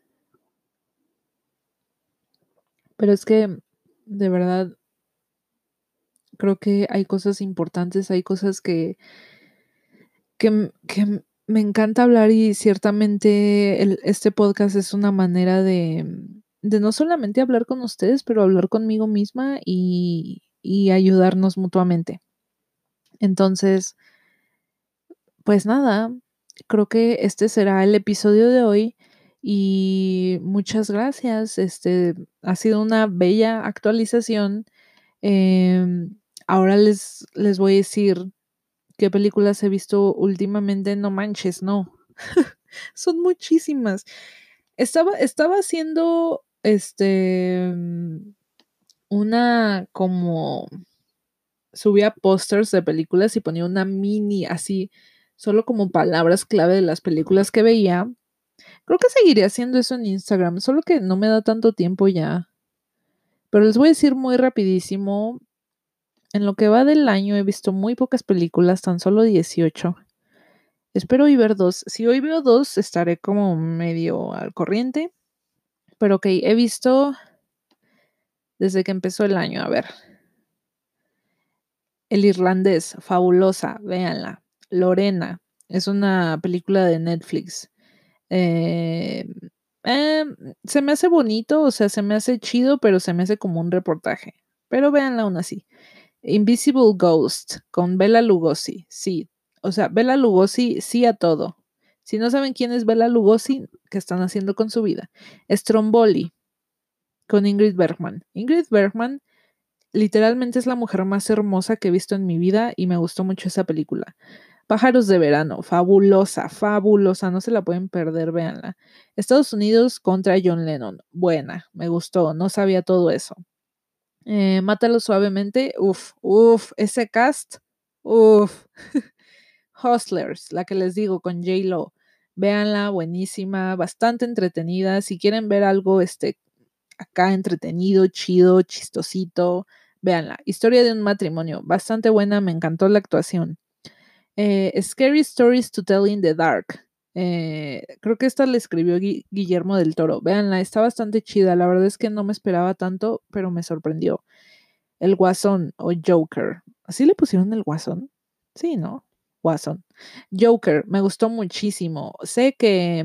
Pero es que, de verdad, creo que hay cosas importantes, hay cosas que, que, que me encanta hablar y ciertamente este podcast es una manera de, de, no solamente hablar con ustedes, pero hablar conmigo misma y, y ayudarnos mutuamente. Entonces, pues nada, creo que este será el episodio de hoy y muchas gracias. Este ha sido una bella actualización. Eh, Ahora les, les voy a decir qué películas he visto últimamente. No manches, no. Son muchísimas. Estaba, estaba haciendo este una como subía pósters de películas y ponía una mini así, solo como palabras clave de las películas que veía. Creo que seguiré haciendo eso en Instagram, solo que no me da tanto tiempo ya. Pero les voy a decir muy rapidísimo en lo que va del año he visto muy pocas películas, tan solo 18. Espero hoy ver dos. Si hoy veo dos, estaré como medio al corriente. Pero ok, he visto desde que empezó el año. A ver. El irlandés, fabulosa, véanla. Lorena, es una película de Netflix. Eh, eh, se me hace bonito, o sea, se me hace chido, pero se me hace como un reportaje. Pero véanla aún así. Invisible Ghost con Bella Lugosi. Sí, o sea, Bella Lugosi sí a todo. Si no saben quién es Bella Lugosi, ¿qué están haciendo con su vida? Stromboli con Ingrid Bergman. Ingrid Bergman literalmente es la mujer más hermosa que he visto en mi vida y me gustó mucho esa película. Pájaros de verano, fabulosa, fabulosa, no se la pueden perder, véanla. Estados Unidos contra John Lennon, buena, me gustó, no sabía todo eso. Eh, Mátalo suavemente, uff, uff, ese cast, uff. Hustlers, la que les digo con J-Lo. Véanla, buenísima, bastante entretenida. Si quieren ver algo este, acá entretenido, chido, chistosito, véanla. Historia de un matrimonio, bastante buena, me encantó la actuación. Eh, Scary Stories to Tell in the Dark. Eh, creo que esta la escribió Guillermo del Toro. Véanla, está bastante chida. La verdad es que no me esperaba tanto, pero me sorprendió. El Guasón o Joker. ¿Así le pusieron el Guasón? Sí, ¿no? Guasón. Joker, me gustó muchísimo. Sé que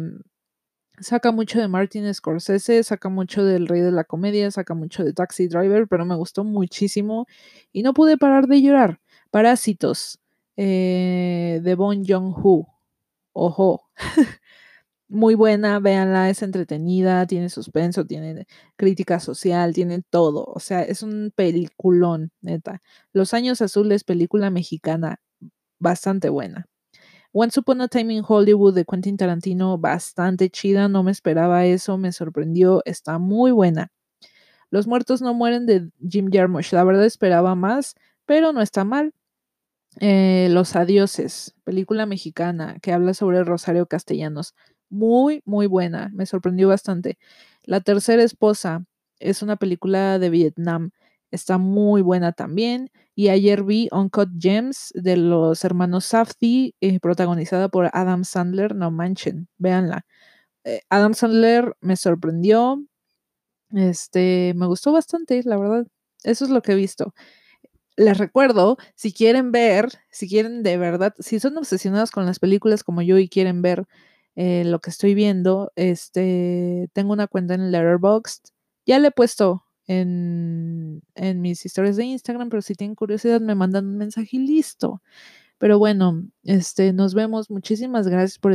Saca mucho de Martin Scorsese, saca mucho del Rey de la Comedia, saca mucho de Taxi Driver, pero me gustó muchísimo y no pude parar de llorar. Parásitos, eh, de Bon Joon-ho. Ojo. Muy buena, véanla, es entretenida, tiene suspenso, tiene crítica social, tiene todo. O sea, es un peliculón, neta. Los Años Azules, película mexicana, bastante buena. Once Upon a Time in Hollywood de Quentin Tarantino, bastante chida, no me esperaba eso, me sorprendió, está muy buena. Los muertos no mueren de Jim Jarmusch, la verdad esperaba más, pero no está mal. Eh, Los Adioses, película mexicana que habla sobre Rosario Castellanos, muy, muy buena, me sorprendió bastante. La tercera esposa es una película de Vietnam, está muy buena también. Y ayer vi Uncut Gems de los hermanos Safdie, eh, protagonizada por Adam Sandler. No manchen, véanla. Eh, Adam Sandler me sorprendió. Este, me gustó bastante, la verdad. Eso es lo que he visto. Les recuerdo, si quieren ver, si quieren de verdad, si son obsesionados con las películas como yo y quieren ver eh, lo que estoy viendo, este, tengo una cuenta en Letterboxd. Ya le he puesto en, en mis historias de Instagram, pero si tienen curiosidad me mandan un mensaje y listo. Pero bueno, este, nos vemos. Muchísimas gracias por,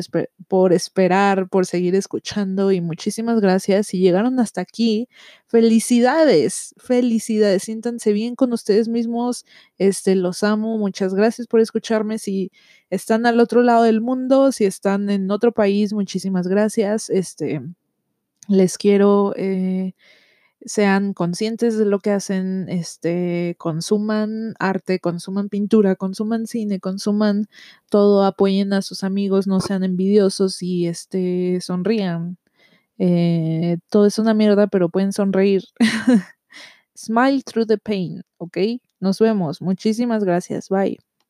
por esperar, por seguir escuchando y muchísimas gracias. Si llegaron hasta aquí, felicidades, felicidades. Siéntanse bien con ustedes mismos. Este, los amo. Muchas gracias por escucharme. Si están al otro lado del mundo, si están en otro país, muchísimas gracias. Este, les quiero eh, sean conscientes de lo que hacen, este, consuman arte, consuman pintura, consuman cine, consuman todo, apoyen a sus amigos, no sean envidiosos y este, sonrían. Eh, todo es una mierda, pero pueden sonreír. Smile through the pain, ¿ok? Nos vemos. Muchísimas gracias. Bye.